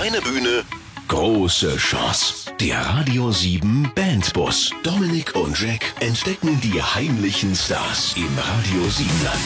Kleine Bühne, große Chance. Der Radio 7 Bandbus. Dominik und Jack entdecken die heimlichen Stars im Radio 7 Land.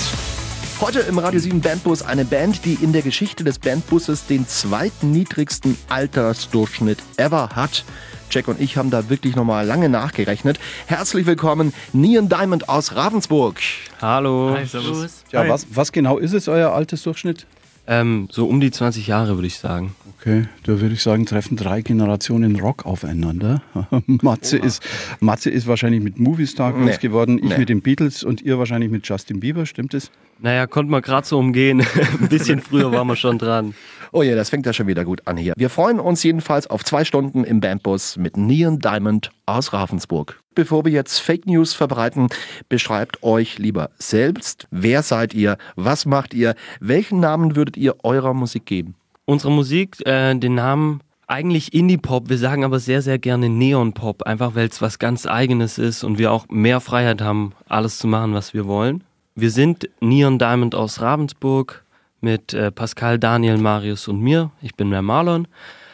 Heute im Radio 7 Bandbus eine Band, die in der Geschichte des Bandbusses den zweitniedrigsten Altersdurchschnitt ever hat. Jack und ich haben da wirklich nochmal lange nachgerechnet. Herzlich willkommen, Neon Diamond aus Ravensburg. Hallo. Hi, servus. Ja, was, was genau ist es, euer Altersdurchschnitt? Ähm, so um die 20 Jahre würde ich sagen. Okay, da würde ich sagen, treffen drei Generationen Rock aufeinander. Matze, ist, Matze ist wahrscheinlich mit Moviestar groß Nee. geworden, ich Nee. mit den Beatles und ihr wahrscheinlich mit Justin Bieber, stimmt es? Naja, konnte man gerade so umgehen. Ein bisschen früher waren wir schon dran. Oh ja, das fängt ja schon wieder gut an hier. Wir freuen uns jedenfalls auf zwei Stunden im Bandbus mit Neon Diamond aus Ravensburg. Bevor wir jetzt Fake News verbreiten, beschreibt euch lieber selbst. Wer seid ihr? Was macht ihr? Welchen Namen würdet ihr eurer Musik geben? Unsere Musik, äh, den Namen eigentlich Indie-Pop, wir sagen aber sehr, sehr gerne Neon-Pop, einfach weil es was ganz Eigenes ist und wir auch mehr Freiheit haben, alles zu machen, was wir wollen. Wir sind Neon Diamond aus Ravensburg mit äh, Pascal, Daniel, Marius und mir. Ich bin der Marlon.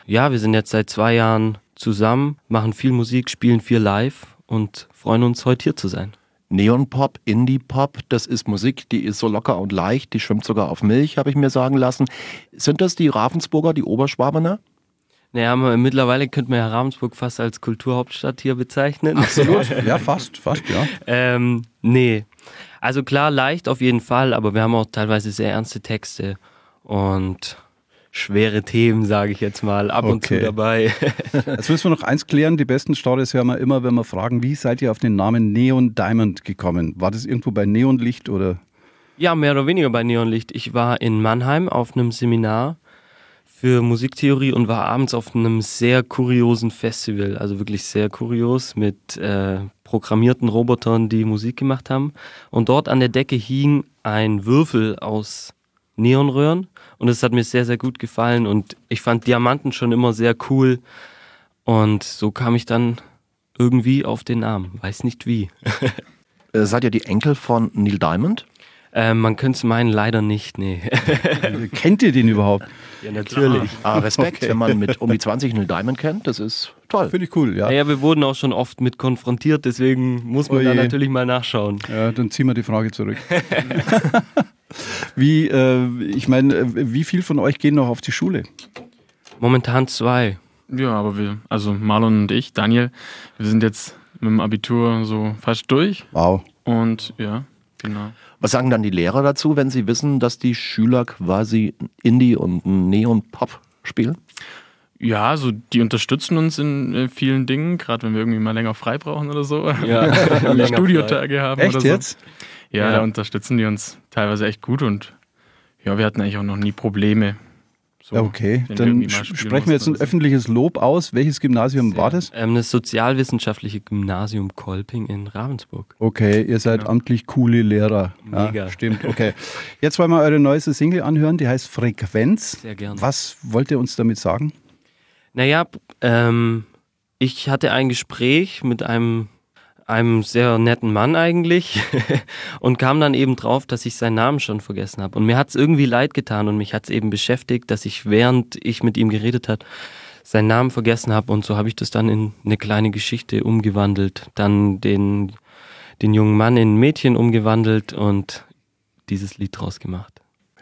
Ja, wir sind jetzt seit zwei Jahren zusammen, machen viel Musik, spielen viel live und freuen uns, heute hier zu sein. Neon-Pop, Indie-Pop, das ist Musik, die ist so locker und leicht, die schwimmt sogar auf Milch, habe ich mir sagen lassen. Sind das die Ravensburger, die Oberschwabener? Naja, man- mittlerweile könnte man ja Ravensburg fast als Kulturhauptstadt hier bezeichnen. Absolut. ja, fast, fast, ja. ähm, nee. Also klar, leicht auf jeden Fall, aber wir haben auch teilweise sehr ernste Texte und schwere Themen, sage ich jetzt mal, ab und zu Okay. dabei. Jetzt müssen wir noch eins klären, die besten Stories hören wir immer, wenn wir fragen, wie seid ihr auf den Namen Neon Diamond gekommen? War das irgendwo bei Neonlicht oder? ja, mehr oder weniger bei Neonlicht. Ich war in Mannheim auf einem Seminar für Musiktheorie und war abends auf einem sehr kuriosen Festival, also wirklich sehr kurios mit äh, programmierten Robotern, die Musik gemacht haben. Und dort an der Decke hing ein Würfel aus Neonröhren und es hat mir sehr, sehr gut gefallen und ich fand Diamanten schon immer sehr cool und so kam ich dann irgendwie auf den Namen, weiß nicht wie. Äh, seid ihr die Enkel von Neil Diamond? Äh, man könnte es meinen, leider nicht, nee. Kennt ihr den überhaupt? ja, natürlich. Ah, Respekt, Okay. wenn man mit um die 20 Neil Diamond kennt, das ist toll. Finde ich cool, ja. Naja, wir wurden auch schon oft mit konfrontiert, deswegen muss man Oh da natürlich mal nachschauen. Ja, dann ziehen wir die Frage zurück. wie, äh, ich meine, wie viel von euch gehen noch auf die Schule? Momentan zwei. Ja, aber wir, also Marlon und ich, Daniel, wir sind jetzt mit dem Abitur so fast durch. Wow. Und ja, genau. Was sagen dann die Lehrer dazu, wenn sie wissen, dass die Schüler quasi Indie und Neon-Pop spielen? Ja, also die unterstützen uns in äh, vielen Dingen, gerade wenn wir irgendwie mal länger frei brauchen oder so. Ja, wenn wir Studiotage haben Echt oder so. jetzt? Ja, Ja. da unterstützen die uns teilweise echt gut und ja, wir hatten eigentlich auch noch nie Probleme. So, Ja, okay. Dann sprechen wir jetzt ein öffentliches Lob aus. Welches Gymnasium war das? Ähm, das sozialwissenschaftliche Gymnasium Kolping in Ravensburg. Okay, ihr seid Genau. amtlich coole Lehrer. Mega. stimmt, okay. Jetzt wollen wir eure neueste Single anhören, die heißt Frequenz. Sehr gerne. Was wollt ihr uns damit sagen? Naja, ähm, ich hatte ein Gespräch mit einem, einem sehr netten Mann eigentlich und kam dann eben drauf, dass ich seinen Namen schon vergessen habe. Und mir hat es irgendwie leid getan und mich hat es eben beschäftigt, dass ich, während ich mit ihm geredet habe, seinen Namen vergessen habe. Und so habe ich das dann in eine kleine Geschichte umgewandelt. Dann den, den jungen Mann in ein Mädchen umgewandelt und dieses Lied draus gemacht.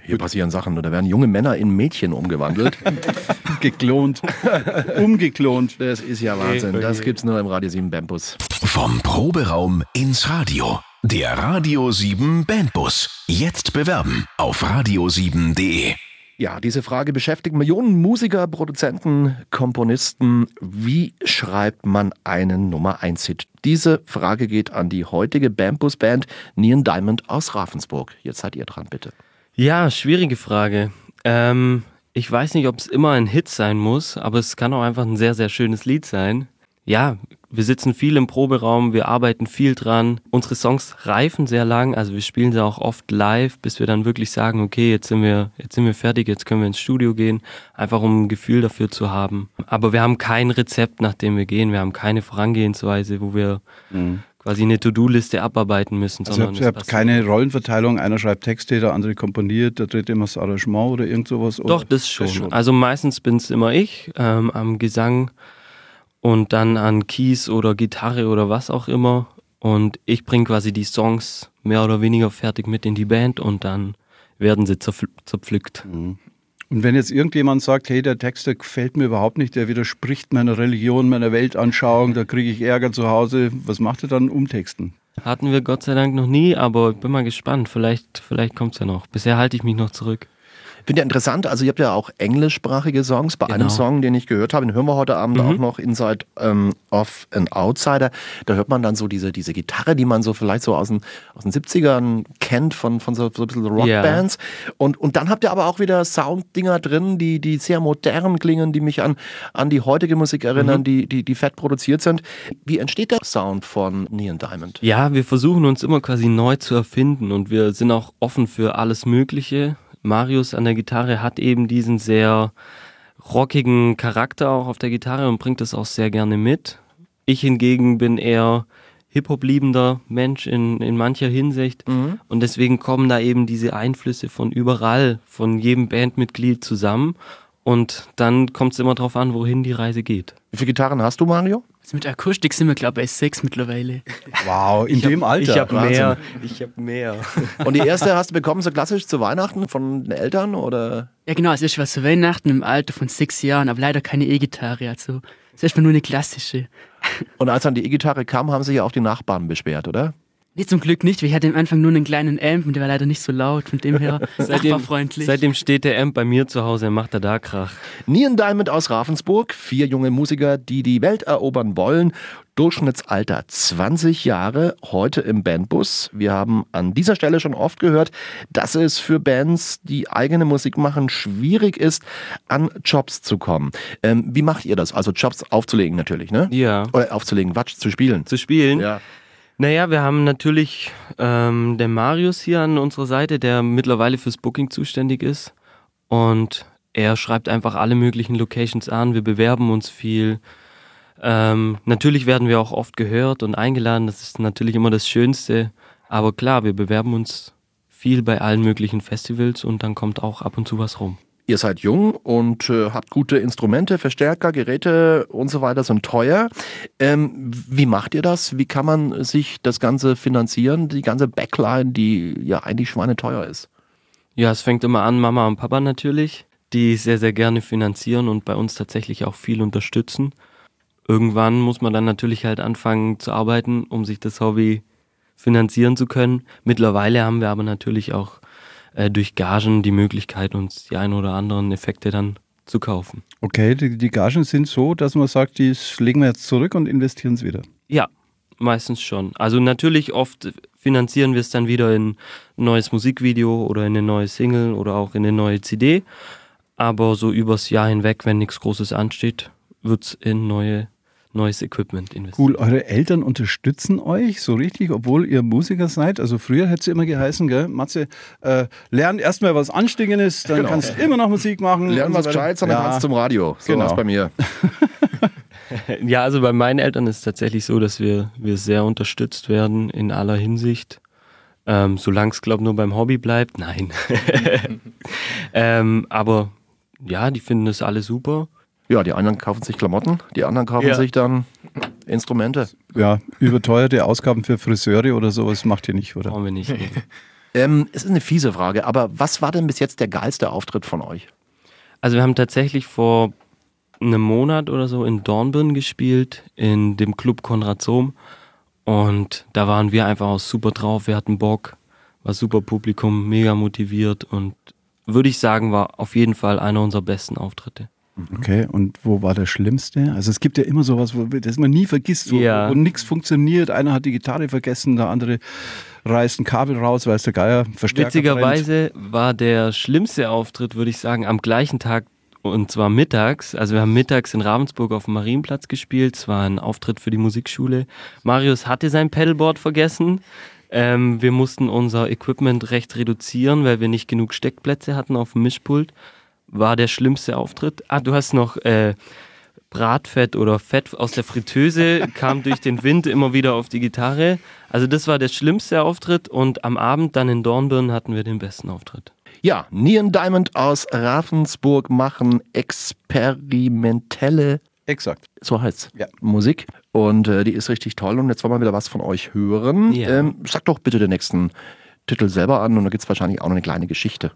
Hier passieren Sachen, da werden junge Männer in Mädchen umgewandelt. Geklont. Umgeklont. Das ist ja Wahnsinn. Das gibt's nur im Radio 7 Bambus. Vom Proberaum ins Radio. Der Radio 7 Bandbus. Jetzt bewerben auf radio7.de. Ja, diese Frage beschäftigt Millionen Musiker, Produzenten, Komponisten. Wie schreibt man einen Nummer 1 Hit? Diese Frage geht an die heutige Bambus Band Neon Diamond aus Ravensburg. Jetzt seid ihr dran, bitte. Ja, schwierige Frage. Ähm, ich weiß nicht, ob es immer ein Hit sein muss, aber es kann auch einfach ein sehr, sehr schönes Lied sein. Ja, wir sitzen viel im Proberaum, wir arbeiten viel dran. Unsere Songs reifen sehr lang, also wir spielen sie auch oft live, bis wir dann wirklich sagen, okay, jetzt sind wir, jetzt sind wir fertig, jetzt können wir ins Studio gehen, einfach um ein Gefühl dafür zu haben. Aber wir haben kein Rezept, nach dem wir gehen, wir haben keine Vorangehensweise, wo wir quasi eine To-Do-Liste abarbeiten müssen. Also ihr habt, keine Rollenverteilung, einer schreibt Texte, der andere komponiert, der dritte macht das Arrangement oder irgend sowas? Doch, oder? das schon. Also meistens bin es immer ich ähm, am Gesang und dann an Keys oder Gitarre oder was auch immer. Und ich bringe quasi die Songs mehr oder weniger fertig mit in die Band und dann werden sie zerpfl zerpflückt. Und wenn jetzt irgendjemand sagt, hey, der Text, der gefällt mir überhaupt nicht, der widerspricht meiner Religion, meiner Weltanschauung, da kriege ich Ärger zu Hause, was macht er dann umtexten? Hatten wir Gott sei Dank noch nie, aber ich bin mal gespannt. Vielleicht, vielleicht kommt es ja noch. Bisher halte ich mich noch zurück. Finde ja interessant, also ihr habt ja auch englischsprachige Songs. Bei einem Genau. Song, den ich gehört habe, den hören wir heute Abend auch noch, Inside ähm, of an Outsider. Da hört man dann so diese, diese Gitarre, die man so vielleicht so aus den, aus den 70ern kennt, von, von so, so ein bisschen Rockbands. Und, und dann habt ihr aber auch wieder Sounddinger drin, die, die sehr modern klingen, die mich an, an die heutige Musik erinnern, die, die, die fett produziert sind. Wie entsteht der Sound von Neon Diamond? Ja, wir versuchen uns immer quasi neu zu erfinden und wir sind auch offen für alles Mögliche. Marius an der Gitarre hat eben diesen sehr rockigen Charakter auch auf der Gitarre und bringt das auch sehr gerne mit. Ich hingegen bin eher Hip-Hop-liebender Mensch in, in mancher Hinsicht und deswegen kommen da eben diese Einflüsse von überall, von jedem Bandmitglied zusammen und dann kommt es immer darauf an, wohin die Reise geht. Wie viele Gitarren hast du, Mario? Also mit Akustik sind wir, glaube ich, bei sechs mittlerweile. Wow, in dem Alter. Ich habe mehr. Ich habe mehr. Und die erste hast du bekommen, so klassisch zu Weihnachten von den Eltern oder? Ja, genau, also ich war zu Weihnachten im Alter von sechs Jahren, aber leider keine E-Gitarre. Also, es ist erstmal nur eine klassische. Und als dann die E-Gitarre kam, haben sich ja auch die Nachbarn beschwert, oder? Nee, zum Glück nicht. Wir hatten am Anfang nur einen kleinen Amp und der war leider nicht so laut. Von dem her nachbarfreundlich. Seitdem steht der Amp bei mir zu Hause und macht er da Krach. Neon Diamond aus Ravensburg, vier junge Musiker, die die Welt erobern wollen. Durchschnittsalter 20 Jahre, heute im Bandbus. Wir haben an dieser Stelle schon oft gehört, dass es für Bands, die eigene Musik machen, schwierig ist, an Jobs zu kommen. Ähm, wie macht ihr das? Also Jobs aufzulegen natürlich, ne? Ja. Oder aufzulegen, Quatsch, zu spielen. Zu spielen. Ja. Naja, wir haben natürlich ähm, den Marius hier an unserer Seite, der mittlerweile fürs Booking zuständig ist. Und er schreibt einfach alle möglichen Locations an. Wir bewerben uns viel. Ähm, natürlich werden wir auch oft gehört und eingeladen. Das ist natürlich immer das Schönste. Aber klar, wir bewerben uns viel bei allen möglichen Festivals und dann kommt auch ab und zu was rum. Ihr seid jung und äh, habt gute Instrumente, Verstärker, Geräte und so weiter, sind teuer. Ähm, wie macht ihr das? Wie kann man sich das Ganze finanzieren? Die ganze Backline, die ja eigentlich schweineteuer ist. Ja, es fängt immer an, Mama und Papa natürlich, die sehr, sehr gerne finanzieren und bei uns tatsächlich auch viel unterstützen. Irgendwann muss man dann natürlich halt anfangen zu arbeiten, um sich das Hobby finanzieren zu können. Mittlerweile haben wir aber natürlich auch äh, durch Gagen die Möglichkeit, uns die ein oder anderen Effekte dann zu kaufen. Okay, die, die Gagen sind so, dass man sagt, die legen wir jetzt zurück und investieren es wieder. Ja, meistens schon. Also natürlich oft finanzieren wir es dann wieder in ein neues Musikvideo oder in eine neue Single oder auch in eine neue CD. Aber so übers Jahr hinweg, wenn nichts Großes ansteht, wird es in neue, neues Equipment investiert. Cool, eure Eltern unterstützen euch so richtig, obwohl ihr Musiker seid. Also früher hätte es immer geheißen, gell, Matze, äh, lern erstmal was Anständiges, dann Genau. kannst du immer noch Musik machen. Lern so was weiter. Gescheites, dann kannst du zum Radio. So Genau. bei mir. Ja, also bei meinen Eltern ist es tatsächlich so, dass wir, wir sehr unterstützt werden in aller Hinsicht. Ähm, Solange es, glaube ich, nur beim Hobby bleibt, nein. ähm, aber ja, die finden das alle super. Ja, die einen kaufen sich Klamotten, die anderen kaufen Ja. sich dann Instrumente. Ja, überteuerte Ausgaben für Friseure oder sowas macht ihr nicht, oder? Brauchen wir nicht. Ähm, es ist eine fiese Frage, aber was war denn bis jetzt der geilste Auftritt von euch? Also wir haben tatsächlich vor einem Monat oder so in Dornbirn gespielt, in dem Club Konrad Sohm. Und da waren wir einfach auch super drauf, wir hatten Bock, war super Publikum, mega motiviert und würde ich sagen, war auf jeden Fall einer unserer besten Auftritte. Okay, und wo war der Schlimmste? Also es gibt ja immer sowas, wo, das man nie vergisst, wo, Ja. wo nichts funktioniert. Einer hat die Gitarre vergessen, der andere reißt ein Kabel raus, weiß der Geier, Verstärker brennt. Witzigerweise war der schlimmste Auftritt, würde ich sagen, am gleichen Tag und zwar mittags. Also wir haben mittags in Ravensburg auf dem Marienplatz gespielt. Es war ein Auftritt für die Musikschule. Marius hatte sein Pedalboard vergessen. Ähm, wir mussten unser Equipment recht reduzieren, weil wir nicht genug Steckplätze hatten auf dem Mischpult. War der schlimmste Auftritt. Ah, du hast noch äh, Bratfett oder Fett aus der Fritteuse kam durch den Wind immer wieder auf die Gitarre. Also das war der schlimmste Auftritt und am Abend dann in Dornbirn hatten wir den besten Auftritt. Ja, Neon Diamond aus Ravensburg machen experimentelle, Exakt. so heißt's, Ja. Musik. Und äh, die ist richtig toll. Und jetzt wollen wir wieder was von euch hören. Ja. Ähm, sag doch bitte den nächsten Titel selber an und da gibt's wahrscheinlich auch noch eine kleine Geschichte.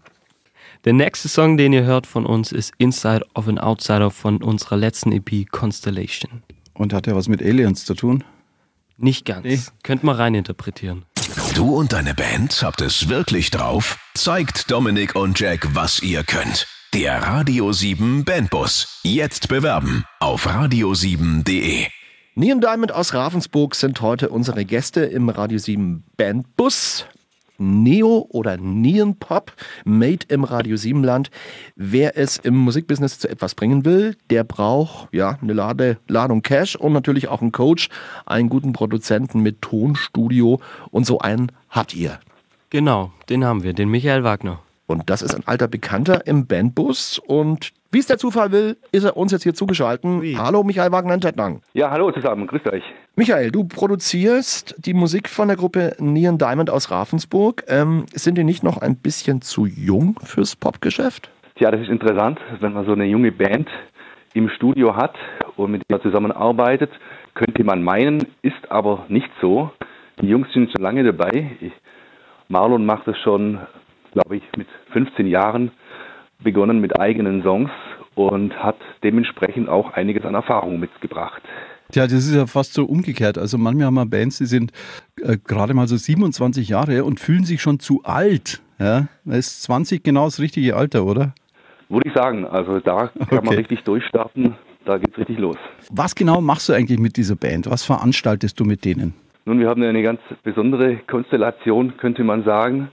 Der nächste Song, den ihr hört von uns, ist Inside of an Outsider von unserer letzten EP Constellation. Und hat ja was mit Aliens zu tun? Nicht ganz. Nee. Könnt mal reininterpretieren. Du und deine Band habt es wirklich drauf? Zeigt Dominik und Jack, was ihr könnt. Der Radio 7 Bandbus. Jetzt bewerben auf radio7.de. Neon Diamond aus Ravensburg sind heute unsere Gäste im Radio 7 Bandbus. Neo oder Neon Pop, made im Radio 7 Land. Wer es im Musikbusiness zu etwas bringen will, der braucht ja eine Lade, Ladung Cash und natürlich auch einen Coach, einen guten Produzenten mit Tonstudio und so einen habt ihr. Genau, den haben wir, den Michael Wagner. Und das ist ein alter Bekannter im Bandbus und wie es der Zufall will, ist er uns jetzt hier zugeschaltet. Wie? Hallo Michael Wagner in Tettnang. Ja, hallo zusammen, grüßt euch. Michael, du produzierst die Musik von der Gruppe Neon Diamond aus Ravensburg. Ähm, sind die nicht noch ein bisschen zu jung fürs Popgeschäft? Tja, das ist interessant, wenn man so eine junge Band im Studio hat und mit der zusammenarbeitet, könnte man meinen, ist aber nicht so. Die Jungs sind schon lange dabei. Ich, Marlon macht es schon, glaube ich, mit 15 Jahren begonnen mit eigenen Songs und hat dementsprechend auch einiges an Erfahrung mitgebracht. Tja, das ist ja fast so umgekehrt. Also manchmal haben wir Bands, die sind äh, gerade mal so 27 Jahre und fühlen sich schon zu alt. Ja, da ist 20 genau das richtige Alter, oder? Würde ich sagen, also da kann man Okay. richtig durchstarten, da geht's richtig los. Was genau machst du eigentlich mit dieser Band? Was veranstaltest du mit denen? Nun, wir haben eine ganz besondere Konstellation, könnte man sagen.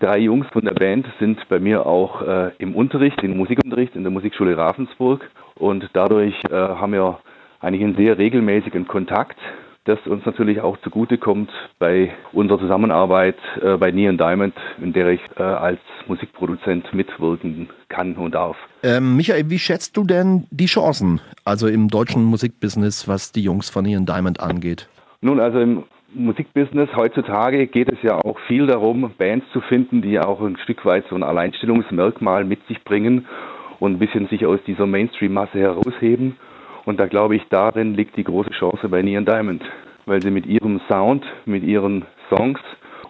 Drei Jungs von der Band sind bei mir auch äh, im Unterricht, im Musikunterricht in der Musikschule Ravensburg. Und dadurch äh, haben wir eigentlich einen sehr regelmäßigen Kontakt, das uns natürlich auch zugutekommt bei unserer Zusammenarbeit äh, bei Neon Diamond, in der ich äh, als Musikproduzent mitwirken kann und darf. Ähm, Michael, wie schätzt du denn die Chancen, also im deutschen Musikbusiness, was die Jungs von Neon Diamond angeht? Nun, also im Musikbusiness heutzutage geht es ja auch viel darum, Bands zu finden, die auch ein Stück weit so ein Alleinstellungsmerkmal mit sich bringen und ein bisschen sich aus dieser Mainstream-Masse herausheben. Und da glaube ich, darin liegt die große Chance bei Neon Diamond, weil sie mit ihrem Sound, mit ihren Songs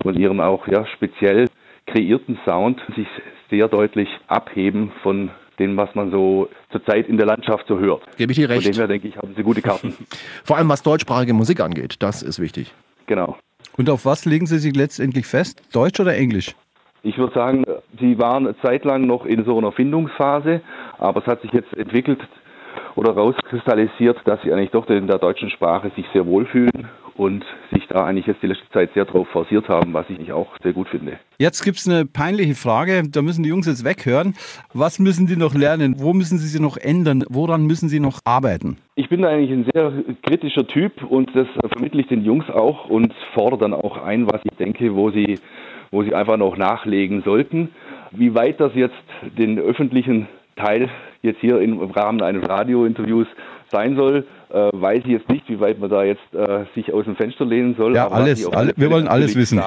und ihrem auch ja speziell kreierten Sound sich sehr deutlich abheben von dem, was man so zurzeit in der Landschaft so hört. Gebe ich dir Von dem recht. her denke ich, haben sie gute Karten. Vor allem was deutschsprachige Musik angeht, das ist wichtig. Genau. Und auf was legen Sie sich letztendlich fest? Deutsch oder Englisch? Ich würde sagen, sie waren zeitlang noch in so einer Findungsphase, aber es hat sich jetzt entwickelt oder rauskristallisiert, dass sie eigentlich doch in der deutschen Sprache sich sehr wohlfühlen und sich da eigentlich jetzt die letzte Zeit sehr drauf forciert haben, was ich auch sehr gut finde. Jetzt gibt es eine peinliche Frage, da müssen die Jungs jetzt weghören. Was müssen die noch lernen? Wo müssen sie sich noch ändern? Woran müssen sie noch arbeiten? Ich bin da eigentlich ein sehr kritischer Typ und das vermittle ich den Jungs auch und fordere dann auch ein, was ich denke, wo sie, wo sie einfach noch nachlegen sollten. Wie weit das jetzt den öffentlichen Teil jetzt hier im Rahmen eines Radiointerviews sein soll, äh, weiß ich jetzt nicht, wie weit man da jetzt äh, sich aus dem Fenster lehnen soll. Ja, alles, alle- wir wollen alles natürlich wissen.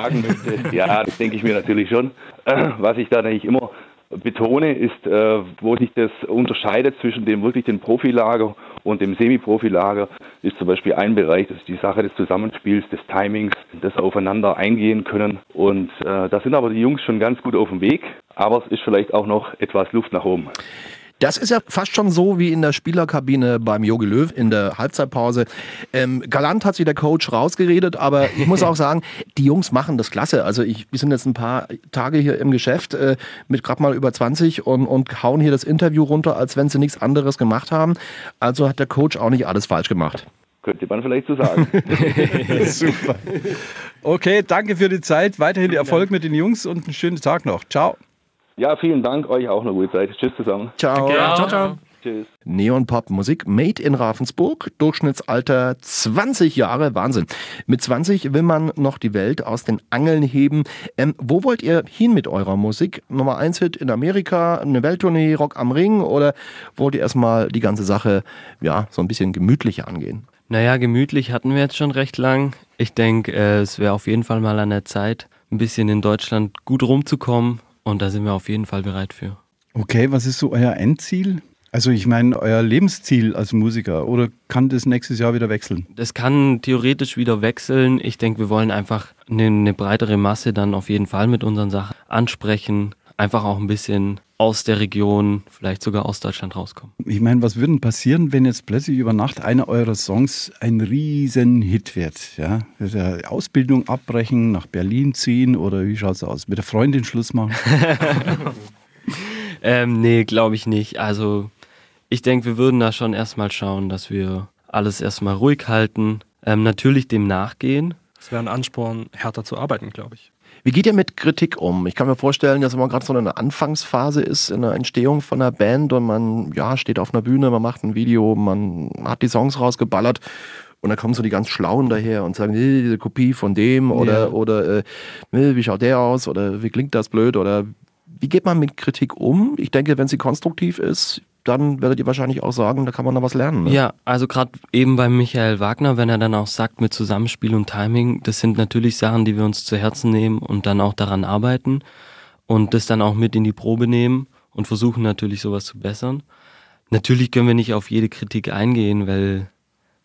Möchte, ja, das denke ich mir natürlich schon. Äh, was ich da eigentlich immer betone, ist, äh, wo sich das unterscheidet zwischen dem wirklich den Profilager und dem Semi-Profilager, ist zum Beispiel ein Bereich, das ist die Sache des Zusammenspiels, des Timings, das Aufeinander eingehen können. Und äh, da sind aber die Jungs schon ganz gut auf dem Weg, aber es ist vielleicht auch noch etwas Luft nach oben. Das ist ja fast schon so wie in der Spielerkabine beim Jogi Löw in der Halbzeitpause. Ähm, galant hat sich der Coach rausgeredet, aber ich muss auch sagen, die Jungs machen das klasse. Also ich, wir sind jetzt ein paar Tage hier im Geschäft äh, mit gerade mal über 20 und, und hauen hier das Interview runter, als wenn sie nichts anderes gemacht haben. Also hat der Coach auch nicht alles falsch gemacht. Könnte man vielleicht so sagen. Super. Okay, danke für die Zeit. Weiterhin Erfolg mit den Jungs und einen schönen Tag noch. Ciao. Ja, vielen Dank, euch auch eine gute Zeit. Tschüss zusammen. Ciao. Ciao, ciao. Tschüss. Neon Pop Musik made in Ravensburg, Durchschnittsalter 20 Jahre, Wahnsinn. Mit 20 will man noch die Welt aus den Angeln heben. Ähm, wo wollt ihr hin mit eurer Musik? Nummer 1 Hit in Amerika, eine Welttournee, Rock am Ring oder wollt ihr erstmal die ganze Sache ja so ein bisschen gemütlicher angehen? Naja, gemütlich hatten wir jetzt schon recht lang. Ich denke, äh, es wäre auf jeden Fall mal an der Zeit, ein bisschen in Deutschland gut rumzukommen und da sind wir auf jeden Fall bereit für. Okay, was ist so euer Endziel? Also ich meine, euer Lebensziel als Musiker oder kann das nächstes Jahr wieder wechseln? Das kann theoretisch wieder wechseln. Ich denke, wir wollen einfach eine, eine breitere Masse dann auf jeden Fall mit unseren Sachen ansprechen. Einfach auch ein bisschen aus der Region, vielleicht sogar aus Deutschland rauskommen. Ich meine, was würde denn passieren, wenn jetzt plötzlich über Nacht einer eurer Songs ein riesen Hit wird? Ja? Ausbildung abbrechen, nach Berlin ziehen oder wie schaut es aus? Mit der Freundin Schluss machen? ähm, nee, glaube ich nicht. Also ich denke, wir würden da schon erstmal schauen, dass wir alles erstmal ruhig halten, ähm, natürlich dem nachgehen. Es wäre ein Ansporn, härter zu arbeiten, glaube ich. Wie geht ihr mit Kritik um? Ich kann mir vorstellen, dass man gerade so eine Anfangsphase ist in der Entstehung von einer Band und man ja, steht auf einer Bühne, man macht ein Video, man hat die Songs rausgeballert und dann kommen so die ganz Schlauen daher und sagen, nee, diese Kopie von dem oder, ja. oder äh, wie schaut der aus oder wie klingt das blöd oder wie geht man mit Kritik um? Ich denke, wenn sie konstruktiv ist, dann werdet ihr wahrscheinlich auch sagen, da kann man noch was lernen. Ne? Ja, also gerade eben bei Michael Wagner, wenn er dann auch sagt mit Zusammenspiel und Timing, das sind natürlich Sachen, die wir uns zu Herzen nehmen und dann auch daran arbeiten und das dann auch mit in die Probe nehmen und versuchen natürlich sowas zu bessern. Natürlich können wir nicht auf jede Kritik eingehen, weil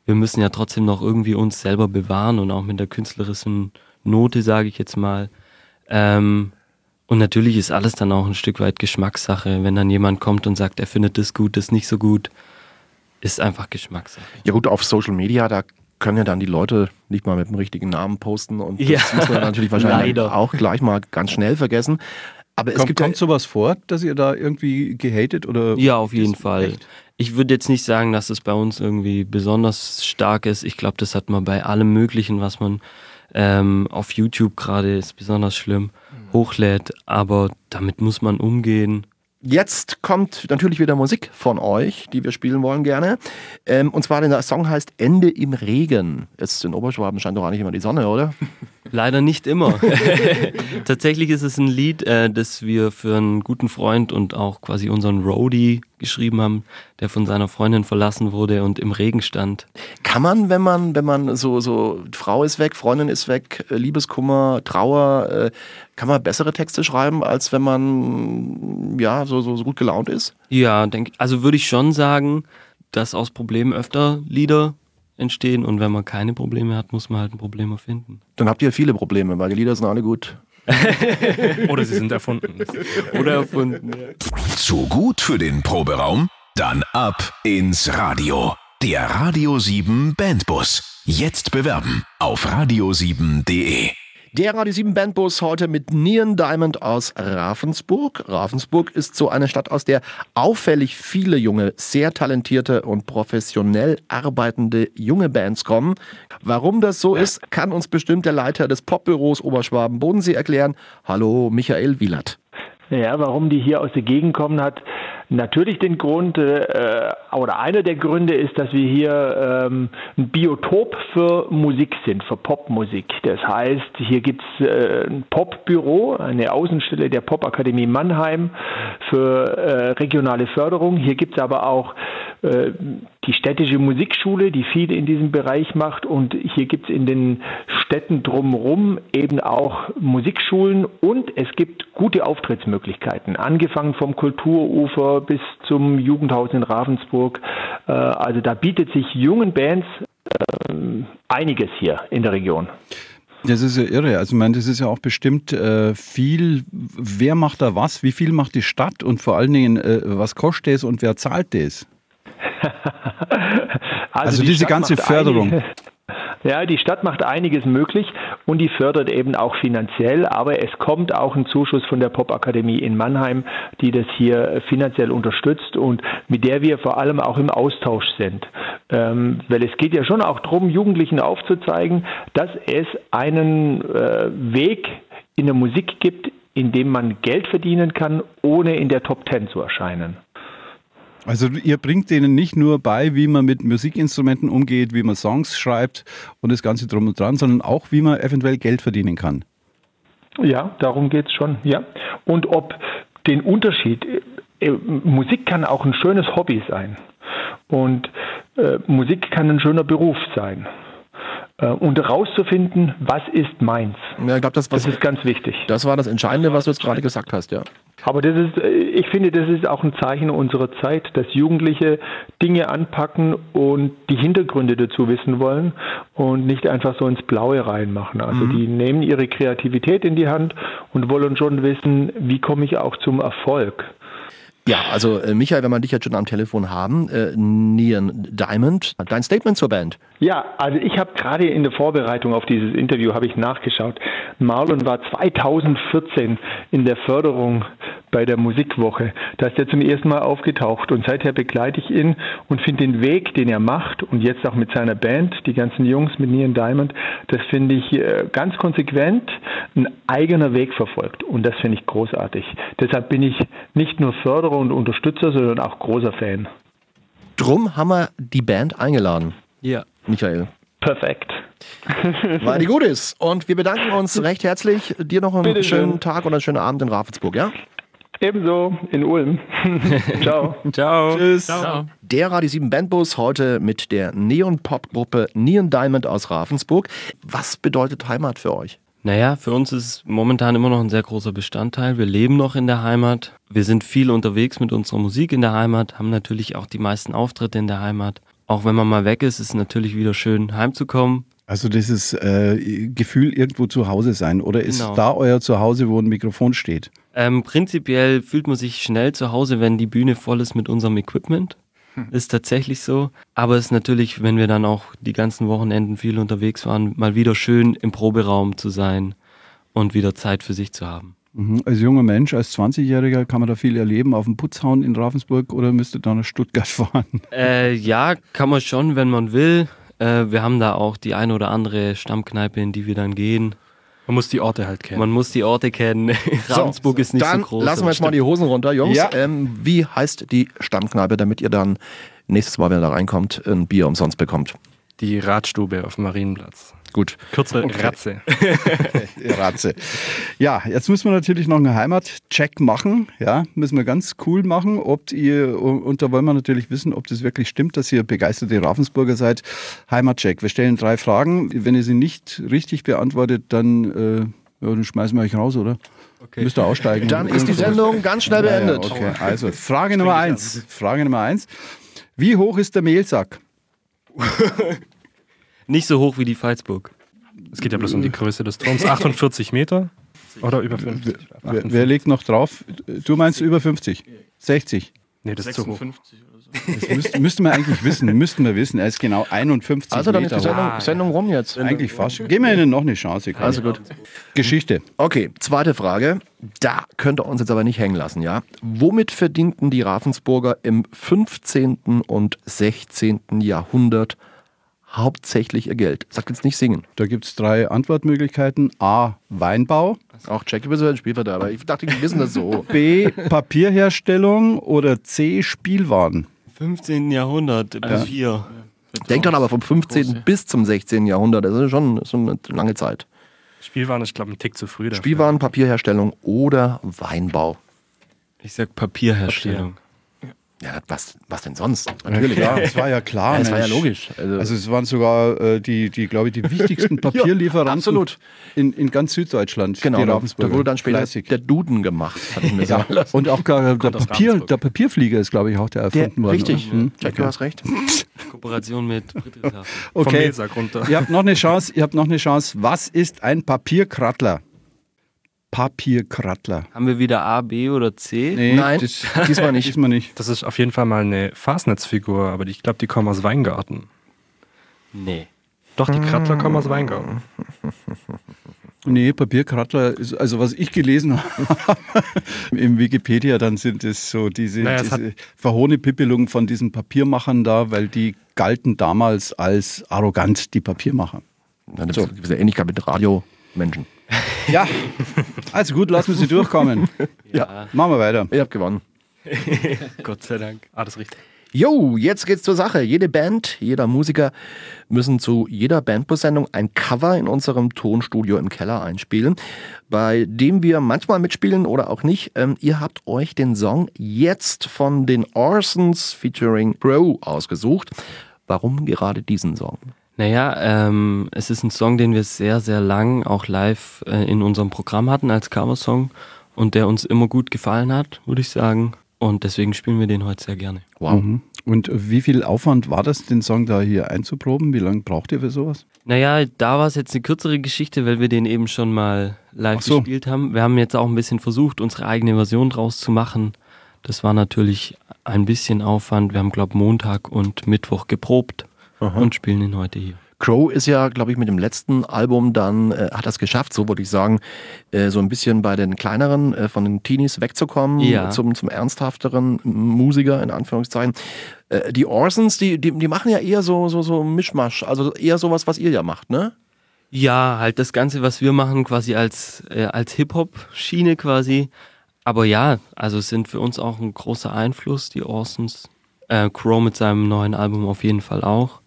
wir müssen ja trotzdem noch irgendwie uns selber bewahren und auch mit der künstlerischen Note, sage ich jetzt mal, ähm, und natürlich ist alles dann auch ein Stück weit Geschmackssache. Wenn dann jemand kommt und sagt, er findet das gut, das nicht so gut, ist einfach Geschmackssache. Ja gut, auf Social Media, da können ja dann die Leute nicht mal mit dem richtigen Namen posten und das ja. muss man natürlich wahrscheinlich auch gleich mal ganz schnell vergessen. Aber es kommt, gibt kommt sowas vor, dass ihr da irgendwie gehatet oder? Ja, auf jeden Fall. Echt? Ich würde jetzt nicht sagen, dass es bei uns irgendwie besonders stark ist. Ich glaube, das hat man bei allem Möglichen, was man ähm, auf YouTube gerade ist besonders schlimm hochlädt, aber damit muss man umgehen. Jetzt kommt natürlich wieder Musik von euch, die wir spielen wollen gerne. Ähm, und zwar der Song heißt Ende im Regen. Jetzt in Oberschwaben scheint doch eigentlich immer die Sonne, oder? Leider nicht immer. Tatsächlich ist es ein Lied, äh, das wir für einen guten Freund und auch quasi unseren Roadie geschrieben haben, der von seiner Freundin verlassen wurde und im Regen stand. Kann man, wenn man, wenn man so, so, Frau ist weg, Freundin ist weg, äh, Liebeskummer, Trauer, äh, kann man bessere Texte schreiben, als wenn man ja so, so, so gut gelaunt ist? Ja, denk, also würde ich schon sagen, dass aus Problemen öfter Lieder entstehen und wenn man keine Probleme hat, muss man halt ein Problem erfinden. Dann habt ihr viele Probleme, weil die Lieder sind alle gut. Oder sie sind erfunden. Oder erfunden. Ja. Zu gut für den Proberaum? Dann ab ins Radio. Der Radio 7 Bandbus. Jetzt bewerben auf radio7.de. Der Radio 7 Bandbus heute mit Neon Diamond aus Ravensburg. Ravensburg ist so eine Stadt, aus der auffällig viele junge, sehr talentierte und professionell arbeitende junge Bands kommen. Warum das so ist, kann uns bestimmt der Leiter des Popbüros Oberschwaben-Bodensee erklären. Hallo, Michael Wielert. Ja, warum die hier aus der Gegend kommen, hat natürlich den Grund, äh, oder einer der Gründe ist, dass wir hier ähm, ein Biotop für Musik sind, für Popmusik. Das heißt, hier gibt's äh, ein Popbüro, eine Außenstelle der Popakademie Mannheim für äh, regionale Förderung. Hier gibt's aber auch die städtische Musikschule, die viel in diesem Bereich macht. Und hier gibt es in den Städten drumherum eben auch Musikschulen und es gibt gute Auftrittsmöglichkeiten, angefangen vom Kulturufer bis zum Jugendhaus in Ravensburg. Äh, also da bietet sich jungen Bands äh, einiges hier in der Region. Das ist ja irre. Also, ich meine, das ist ja auch bestimmt äh, viel. Wer macht da was? Wie viel macht die Stadt? Und vor allen Dingen, äh, was kostet es und wer zahlt das? also, also die diese Stadt ganze Förderung. Einige, ja, die Stadt macht einiges möglich und die fördert eben auch finanziell, aber es kommt auch ein Zuschuss von der Popakademie in Mannheim, die das hier finanziell unterstützt und mit der wir vor allem auch im Austausch sind. Ähm, weil es geht ja schon auch darum, Jugendlichen aufzuzeigen, dass es einen äh, Weg in der Musik gibt, in dem man Geld verdienen kann, ohne in der Top Ten zu erscheinen. Also ihr bringt denen nicht nur bei, wie man mit Musikinstrumenten umgeht, wie man Songs schreibt und das Ganze drum und dran, sondern auch, wie man eventuell Geld verdienen kann. Ja, darum geht's schon, ja. Und ob den Unterschied, äh, Musik kann auch ein schönes Hobby sein. Und äh, Musik kann ein schöner Beruf sein. Äh, und herauszufinden, was ist meins. Ja, ich glaube, das, das ist ganz wichtig. Das war das Entscheidende, was du jetzt gerade gesagt hast, ja. Aber das ist, äh, ich finde, das ist auch ein Zeichen unserer Zeit, dass Jugendliche Dinge anpacken und die Hintergründe dazu wissen wollen und nicht einfach so ins Blaue reinmachen. Also die nehmen ihre Kreativität in die Hand und wollen schon wissen, wie komme ich auch zum Erfolg. Ja, also äh, Michael, wenn wir dich jetzt schon am Telefon haben, äh, Neon Diamond, dein Statement zur Band. Ja, also ich habe gerade in der Vorbereitung auf dieses Interview habe ich nachgeschaut. Marlon war 2014 in der Förderung bei der Musikwoche. Da ist er zum ersten Mal aufgetaucht und seither begleite ich ihn und finde den Weg, den er macht und jetzt auch mit seiner Band, die ganzen Jungs mit Neon Diamond, das finde ich äh, ganz konsequent ein eigener Weg verfolgt und das finde ich großartig. Deshalb bin ich nicht nur Förderer und Unterstützer, sondern auch großer Fan. Drum haben wir die Band eingeladen, Ja. Michael. Perfekt. Weil die gut ist. Und wir bedanken uns recht herzlich. Dir noch einen Bitte schönen schön. Tag und einen schönen Abend in Ravensburg, ja? Ebenso in Ulm. Ciao. Ciao. Tschüss. Ciao. Der Radio 7 Bandbus heute mit der Neon-Pop-Gruppe Neon Diamond aus Ravensburg. Was bedeutet Heimat für euch? Naja, für uns ist es momentan immer noch ein sehr großer Bestandteil. Wir leben noch in der Heimat. Wir sind viel unterwegs mit unserer Musik in der Heimat, haben natürlich auch die meisten Auftritte in der Heimat. Auch wenn man mal weg ist, ist es natürlich wieder schön, heimzukommen. Also dieses äh, Gefühl, irgendwo zu Hause sein. Oder ist Genau. da euer Zuhause, wo ein Mikrofon steht? Ähm, prinzipiell fühlt man sich schnell zu Hause, wenn die Bühne voll ist mit unserem Equipment. Ist tatsächlich so. Aber es ist natürlich, wenn wir dann auch die ganzen Wochenenden viel unterwegs waren, mal wieder schön im Proberaum zu sein und wieder Zeit für sich zu haben. Mhm. Als junger Mensch, als 20-Jähriger kann man da viel erleben auf dem Putzhauen in Ravensburg oder müsste da nach Stuttgart fahren? Äh, ja, kann man schon, wenn man will. Äh, wir haben da auch die eine oder andere Stammkneipe, in die wir dann gehen. Man muss die Orte halt kennen. Man muss die Orte kennen. Ravensburg ist nicht so groß. lassen wir jetzt mal die Hosen runter, Jungs. Ja. Ähm, wie heißt die Stammkneipe, damit ihr dann nächstes Mal, wenn ihr da reinkommt, ein Bier umsonst bekommt? Die Radstube auf dem Marienplatz. Gut. Kürzel Ratze. Ratze. Ja, jetzt müssen wir natürlich noch einen Heimatcheck machen. Ja, müssen wir ganz cool machen. Ob ihr, und da wollen wir natürlich wissen, ob das wirklich stimmt, dass ihr begeisterte Ravensburger seid. Heimatcheck. Wir stellen drei Fragen. Wenn ihr sie nicht richtig beantwortet, dann, äh, ja, dann schmeißen wir euch raus, oder? Müsst ihr aussteigen. Dann ist die Sendung ganz schnell Ja, ja, beendet. okay, also Frage Nummer eins. Frage Nummer eins. Wie hoch ist der Mehlsack? Nicht so hoch wie die Pfalzburg. Es geht ja bloß um die Größe des Turms. 48 Meter oder über 50? Wer, wer legt noch drauf? Du meinst über 50? 60? Nee, das ist zu hoch. Das müsst, müssten wir eigentlich wissen. Müssten wir wissen. Er ist genau 51 Also dann ist Meter die hoch. Sendung, Sendung rum jetzt. Eigentlich fast. Geben wir Ihnen noch eine Chance. Karl. Also gut. Geschichte. Okay, zweite Frage. Da könnt ihr uns jetzt aber nicht hängen lassen, ja? Womit verdienten die Ravensburger im 15. und 16. Jahrhundert hauptsächlich ihr Geld? Sagt jetzt nicht singen. Da gibt es drei Antwortmöglichkeiten. A. Weinbau. Auch Jackie bist du ein Spielverderber. Ich dachte, die wissen das so. B. Papierherstellung. Oder C. Spielwaren. 15. Jahrhundert, bis vier. Denkt dann aber vom 15. bis zum 16. Jahrhundert. Das ist schon so eine lange Zeit. Spielwaren ist, glaube ich, ein Tick zu früh dafür. Spielwaren, Papierherstellung oder Weinbau. Ich sag Papierherstellung. Ja, was, was denn sonst? Natürlich. Ja, das war ja klar. Ja, das war ja logisch. Also- Also, es waren sogar äh, die, die glaube ich, die wichtigsten Papierlieferanten absolut. In, in ganz Süddeutschland. Genau, die da, Ravensburger. da wurde dann später Fleißig. der Duden gemacht, hat ich mir Ja, sagen lassen. und auch gar, der, aus Papier, der Papierflieger ist, glaube ich, auch der Der, erfunden worden. richtig, Mhm. Jack, du hast recht. Kooperation mit Friedrichshafen. Vom Okay, Mehlsack runter. ihr habt noch eine Chance. Ihr habt noch eine Chance. Was ist ein Papierkrattler? Papierkrattler. Haben wir wieder A, B oder C? Nee, Nein, das, diesmal nicht. diesmal nicht. Das ist auf jeden Fall mal eine Fasnetzfigur, aber ich glaube, die kommen aus Weingarten. Nee. Doch, die Krattler kommen aus Weingarten. Nee, Papierkrattler, ist, also was ich gelesen habe im Wikipedia, dann sind es so diese, Naja, es diese Verhohnepippelung von diesen Papiermachern da, weil die galten damals als arrogant, die Papiermacher. Eine gewisse Ähnlichkeit mit Radiomenschen. Ja, also gut, lassen wir sie durchkommen. Ja. Machen wir weiter. Ihr habt gewonnen. Gott sei Dank. Ah, das ist richtig. Jo, jetzt geht's zur Sache. Jede Band, jeder Musiker müssen zu jeder Bandbus-Sendung ein Cover in unserem Tonstudio im Keller einspielen, bei dem wir manchmal mitspielen oder auch nicht. Ähm, ihr habt euch den Song jetzt von den Orsons featuring Bro ausgesucht. Warum gerade diesen Song? Naja, ähm, es ist ein Song, den wir sehr, sehr lang auch live äh, in unserem Programm hatten als Coversong und der uns immer gut gefallen hat, würde ich sagen. Und deswegen spielen wir den heute sehr gerne. Wow. Mhm. Und wie viel Aufwand war das, den Song da hier einzuproben? Wie lange braucht ihr für sowas? Naja, da war es jetzt eine kürzere Geschichte, weil wir den eben schon mal live Ach so. gespielt haben. Wir haben jetzt auch ein bisschen versucht, unsere eigene Version draus zu machen. Das war natürlich ein bisschen Aufwand. Wir haben, glaube Montag und Mittwoch geprobt und spielen ihn heute hier. Crow ist ja, glaube ich, mit dem letzten Album dann, äh, hat das geschafft, so würde ich sagen, äh, so ein bisschen bei den kleineren, äh, von den Teenies wegzukommen, Ja. zum, zum ernsthafteren Musiker, in Anführungszeichen. Äh, die Orsons, die, die, die machen ja eher so, so, so Mischmasch, also eher sowas, was ihr ja macht, ne? Ja, halt das Ganze, was wir machen, quasi als, äh, als Hip-Hop-Schiene quasi. Aber ja, also sind für uns auch ein großer Einfluss, die Orsons. Äh, Crow mit seinem neuen Album auf jeden Fall auch.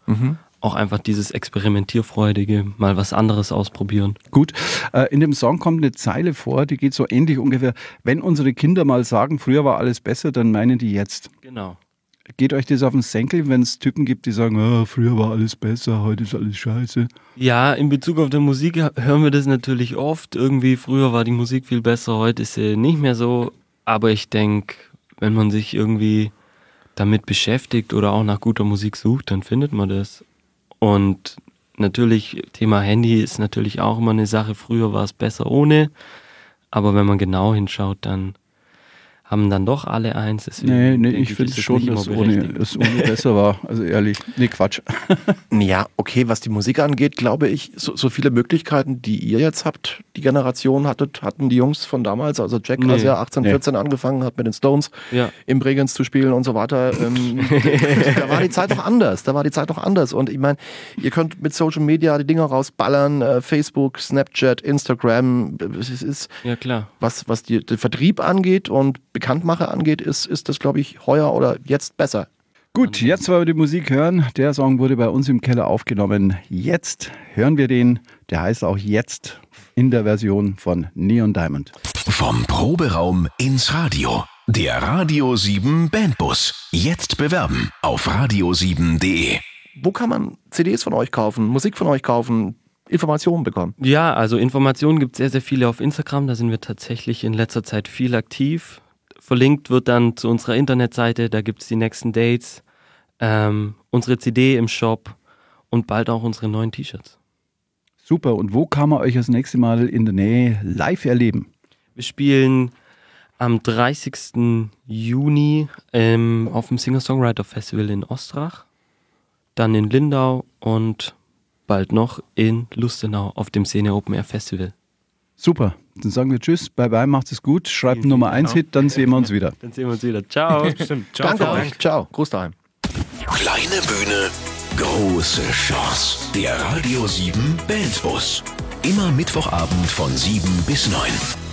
Auch einfach dieses Experimentierfreudige, mal was anderes ausprobieren. Gut, äh, in dem Song kommt eine Zeile vor, die geht so ähnlich ungefähr. Wenn unsere Kinder mal sagen, früher war alles besser, dann meinen die jetzt. Genau. Geht euch das auf den Senkel, wenn es Typen gibt, die sagen, ah, früher war alles besser, heute ist alles scheiße? Ja, in Bezug auf die Musik hören wir das natürlich oft. Irgendwie früher war die Musik viel besser, heute ist sie nicht mehr so. Aber ich denke, wenn man sich irgendwie damit beschäftigt oder auch nach guter Musik sucht, dann findet man das. Und natürlich, Thema Handy ist natürlich auch immer eine Sache. Früher war es besser ohne. Aber wenn man genau hinschaut, dann haben dann doch alle eins. Deswegen Nee, nee, ich finde es schon, dass ohne, dass ohne besser war. Also ehrlich, nee, Quatsch. Ja, okay, was die Musik angeht, glaube ich, so, so viele Möglichkeiten, die ihr jetzt habt, die Generation hattet, hatten die Jungs von damals. Also Jack, Nee. als er 18, Nee. 14 angefangen hat, mit den Stones Ja. im Bregenz zu spielen und so weiter. Ähm, da war die Zeit noch anders. Da war die Zeit noch anders. Und ich meine, ihr könnt mit Social Media die Dinger rausballern, äh, Facebook, Snapchat, Instagram. Es ist, Ja, klar. was, was die, den Vertrieb angeht und Bekanntmache angeht, ist, ist das, glaube ich, heuer oder jetzt besser. Gut, jetzt wollen wir die Musik hören. Der Song wurde bei uns im Keller aufgenommen. Jetzt hören wir den. Der heißt auch jetzt in der Version von Neon Diamond. Vom Proberaum ins Radio. Der Radio 7 Bandbus. Jetzt bewerben auf radio7.de. Wo kann man CDs von euch kaufen, Musik von euch kaufen, Informationen bekommen? Ja, also Informationen gibt es sehr, sehr viele auf Instagram. Da sind wir tatsächlich in letzter Zeit viel aktiv. Verlinkt wird dann zu unserer Internetseite. Da gibt es die nächsten Dates, ähm, unsere CD im Shop und bald auch unsere neuen T-Shirts. Super. Und wo kann man euch das nächste Mal in der Nähe live erleben? Wir spielen am 30. Juni ähm, auf dem Singer-Songwriter-Festival in Ostrach, dann in Lindau und bald noch in Lustenau auf dem Szene Open Air Festival. Super. Dann sagen wir Tschüss, bye bye, macht es gut. Schreibt Vielen, Nummer vielen 1 Hit, dann sehen wir uns wieder. Dann sehen wir uns wieder. Ciao. Stimmt. Ciao. Danke ciao. euch. Ciao. Gruß daheim. Kleine Bühne, große Chance. Der Radio 7 Bandbus. Immer Mittwochabend von 7 bis 9.